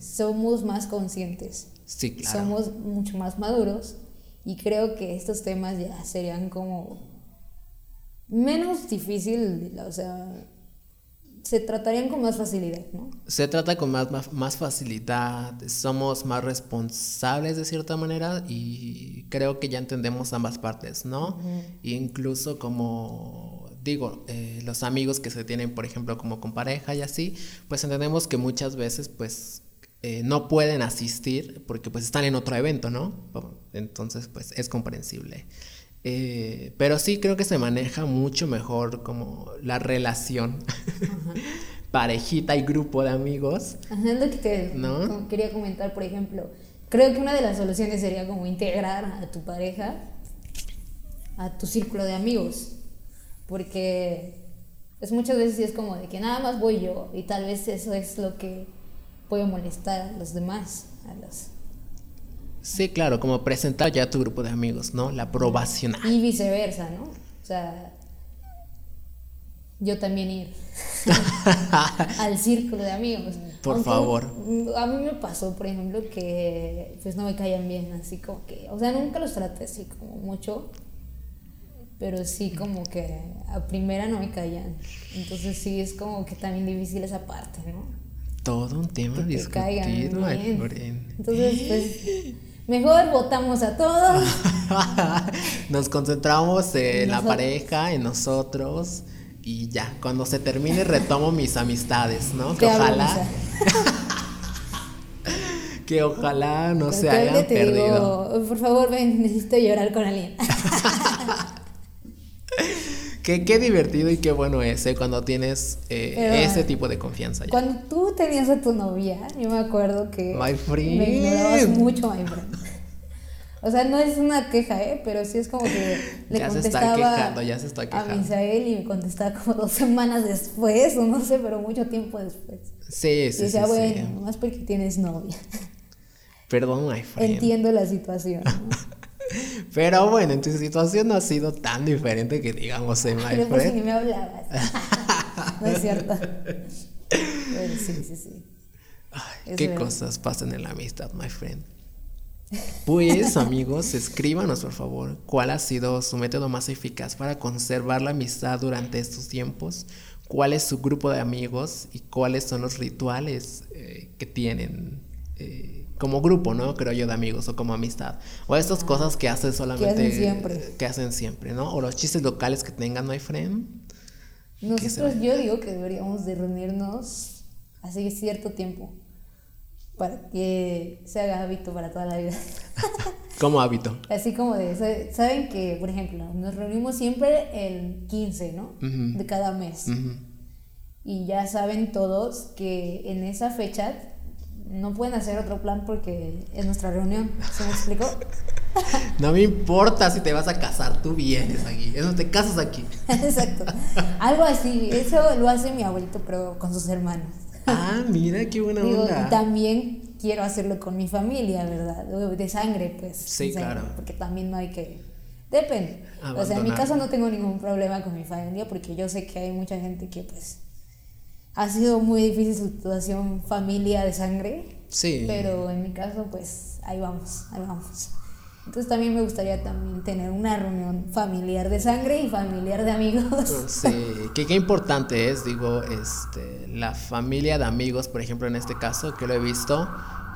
C: somos más conscientes.
B: Sí, claro.
C: Somos mucho más maduros y creo que estos temas ya serían como menos difícil, o sea, se tratarían con más facilidad, ¿no?
B: Se trata con más, más, facilidad, somos más responsables de cierta manera y creo que ya entendemos ambas partes, ¿no? Incluso como digo, eh, los amigos que se tienen, por ejemplo, como con pareja y así, pues entendemos que muchas veces pues eh, no pueden asistir porque pues están en otro evento, ¿no? Entonces pues es comprensible. Eh, pero sí creo que se maneja mucho mejor como la relación parejita y grupo de amigos.
C: Ajá, es lo que te
B: ¿No?
C: quería comentar, por ejemplo. Creo que una de las soluciones sería como integrar a tu pareja a tu círculo de amigos. Porque pues muchas veces es como de que nada más voy yo y tal vez eso es lo que puede molestar a los demás, a los
B: Sí, claro, como presentar ya a tu grupo de amigos, ¿no? La aprobación.
C: y viceversa, ¿no? O sea, yo también ir al círculo de amigos.
B: Por
C: Aunque,
B: favor.
C: A mí me pasó, por ejemplo, que pues no me caían bien, así como que, o sea, nunca los traté así como mucho, pero sí como que a primera no me caían. Entonces sí es como que también difícil esa parte, ¿no?
B: Todo un tema
C: Que
B: discutido. Loren.
C: Entonces, pues, mejor votamos a todos.
B: Nos concentramos en la pareja, en nosotros. Y ya, cuando se termine retomo mis amistades, ¿no? Que ojalá, que ojalá no se hayan perdido.
C: digo, por favor, ven, necesito llorar con alguien.
B: Qué, qué divertido y qué bueno es ¿eh? cuando tienes eh,
C: Pero,
B: ese tipo de confianza ya.
C: Cuando tú tenías a tu novia, yo me acuerdo que
B: My friend.
C: me ignorabas mucho, my friend. O sea, no es una queja, ¿eh? Pero sí es como que le
B: Ya se está
C: contestaba
B: quejando, ya se está
C: a
B: quejando.
C: Misael y me contestaba como dos semanas después, o no sé, pero mucho tiempo después.
B: Sí,
C: y
B: sí, sí,
C: decía,
B: sí.
C: bueno, más porque tienes novia.
B: Perdón, my friend.
C: Entiendo la situación. ¿no?
B: Pero bueno, en tu situación no ha sido tan diferente que digamos, eh, my
C: Pero pues ni
B: friend.
C: me hablabas. no es cierto. Pero sí, sí, sí.
B: Ay, qué
C: verdad.
B: cosas pasan en la amistad, my friend. Pues amigos, escríbanos por favor cuál ha sido su método más eficaz para conservar la amistad durante estos tiempos, cuál es su grupo de amigos y cuáles son los rituales eh, que tienen eh, como grupo, ¿no? Creo yo de amigos o como amistad. O estas cosas que hacen solamente...
C: hacen siempre.
B: Que hacen siempre, ¿no? O los chistes locales que tengan, my friend.
C: Nosotros, yo digo que deberíamos de reunirnos hace cierto tiempo para que se haga hábito para toda la vida.
B: Como hábito.
C: Así como de, sa- saben que, por ejemplo, nos reunimos siempre el 15, ¿no?
B: Ujú.
C: De cada mes.
B: Ujú.
C: Y ya saben todos que en esa fecha no pueden hacer otro plan porque es nuestra reunión. ¿Se me explicó?
B: No me importa si te vas a casar, tú vienes aquí. Eso te casas aquí.
C: Exacto. Algo así. Eso lo hace mi abuelito, pero con sus hermanos.
B: Ah, mira qué buena
C: Digo,
B: onda.
C: y también quiero hacerlo con mi familia, ¿verdad? De sangre, pues.
B: Sí,
C: sangre,
B: claro.
C: Porque también no hay que. Depende. O sea, en mi
B: Abandonar.
C: caso no tengo ningún problema con mi familia porque yo sé que hay mucha gente que, pues. Ha sido muy difícil su situación familia de sangre.
B: Sí.
C: Pero en mi caso, pues ahí vamos, ahí vamos. Entonces también me gustaría también tener una reunión familiar de sangre y familiar de amigos.
B: Sí, que qué importante es, digo, este, la familia de amigos, por ejemplo, en este caso, que lo he visto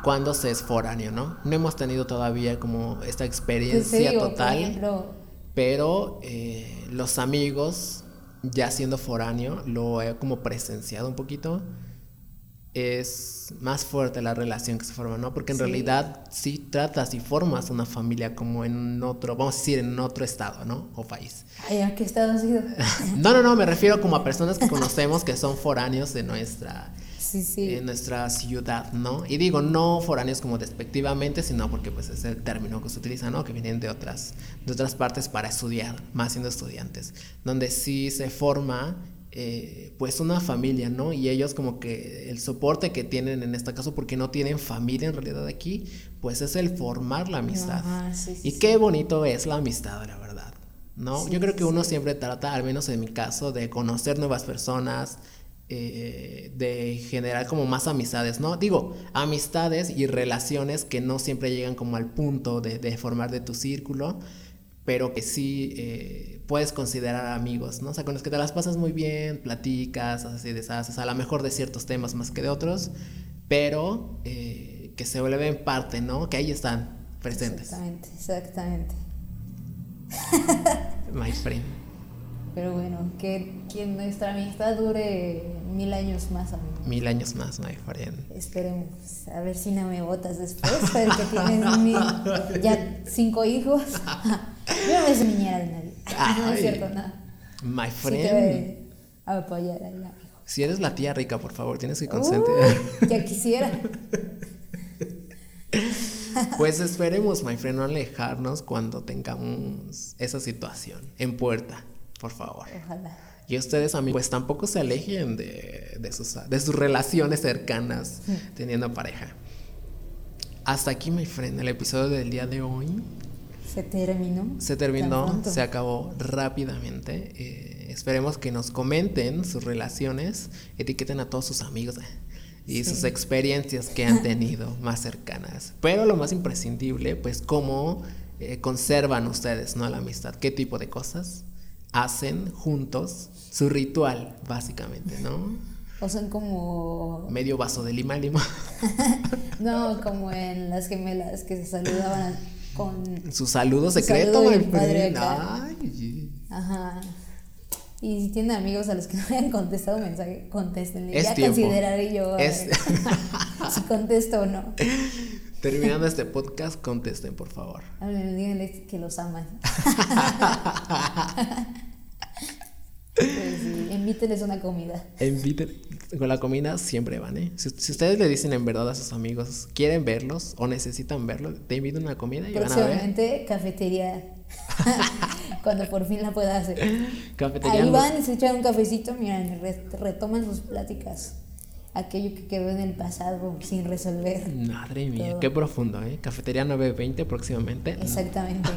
B: cuando se es foráneo, ¿no? No hemos tenido todavía como esta
C: Pues
B: experiencia
C: digo, por
B: total,
C: ejemplo,
B: pero eh, los amigos, ya siendo foráneo, lo he como presenciado un poquito, es más fuerte la relación que se forma, ¿no? Porque en
C: Sí.
B: realidad sí tratas y formas una familia como en otro, vamos a decir, en otro estado, ¿no? O país.
C: ay, ¿a qué estado has ido?
B: No, no, no, me refiero como a personas que conocemos que son foráneos de nuestra,
C: Sí, sí.
B: en nuestra ciudad, ¿no? Y digo, no foráneos como despectivamente, sino porque pues es el término que se utiliza, ¿no? Que vienen de otras, de otras partes para estudiar, más siendo estudiantes, donde sí se forma eh, pues una familia, ¿no? Y ellos como que el soporte que tienen en este caso, porque no tienen familia en realidad aquí, pues es el formar la amistad.
C: Ajá, sí, sí,
B: y qué bonito es la amistad, la verdad. ¿no?
C: Sí,
B: Yo creo que uno siempre trata, al menos en mi caso, de conocer nuevas personas, eh, de generar como más amistades, ¿no? Digo, amistades y relaciones que no siempre llegan como al punto de, de formar de tu círculo, pero que sí eh, puedes considerar amigos, ¿no? O sea, con los que te las pasas muy bien, platicas, así deshaces, a lo mejor de ciertos temas más que de otros, pero eh, que se vuelven parte, ¿no? Que ahí están presentes,
C: Exactamente, exactamente.
B: my friend.
C: Pero bueno, que, que nuestra amistad dure mil años más, amigo.
B: Mil años más, my friend.
C: Esperemos. A ver si no me votas después, pero que tienes mil- ya cinco hijos. Yo no soy niñera de nadie. No es cierto, nada.
B: My
C: Sí
B: friend.
C: voy a apoyar ahí, amigo.
B: Si eres la tía rica, por favor, tienes que consentir.
C: Uh, ya quisiera.
B: Pues esperemos, my friend, no alejarnos cuando tengamos esa situación en puerta, por favor.
C: Ojalá.
B: Y ustedes, amigos, pues tampoco se alejen de, de sus, de sus relaciones cercanas teniendo pareja. Hasta aquí, my friend, el episodio del día de hoy.
C: Se terminó.
B: Se terminó, se acabó rápidamente. Eh, esperemos que nos comenten sus relaciones, etiqueten a todos sus amigos eh, y
C: Sí.
B: sus experiencias que han tenido más cercanas. Pero lo más imprescindible, pues cómo eh, conservan ustedes, ¿no? La amistad, qué tipo de cosas hacen juntos, su ritual, básicamente, ¿no?
C: O son como.
B: Medio vaso de lima lima,
C: No, como en las gemelas que se saludaban con.
B: su saludo secreto,
C: acá.
B: Ay.
C: Ajá. Y si tienen amigos a los que no hayan contestado mensaje, contéstenle.
B: Es
C: ya
B: tiempo.
C: consideraré yo a
B: Es-
C: ver si contesto o no.
B: Terminando este podcast, contesten, por favor.
C: Háblenle, díganle que los aman. Pues sí, invítenles una comida.
B: Inviten, con la comida siempre van, ¿eh? Si, si ustedes le dicen en verdad a sus amigos, quieren verlos o necesitan verlos, te invito a una comida y van a ver.
C: Cafetería. Cuando por fin la pueda hacer.
B: Cafetería.
C: Ahí van y se echan un cafecito, re- retoman sus pláticas. Aquello que quedó en el pasado sin resolver.
B: Madre mía,
C: Todo.
B: qué profundo, ¿eh? Cafetería 920 próximamente.
C: Exactamente.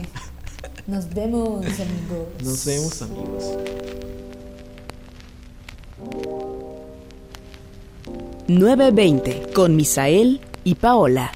C: Nos vemos, amigos.
B: Nos vemos, amigos.
A: Nueve veinte con Misael y Paola.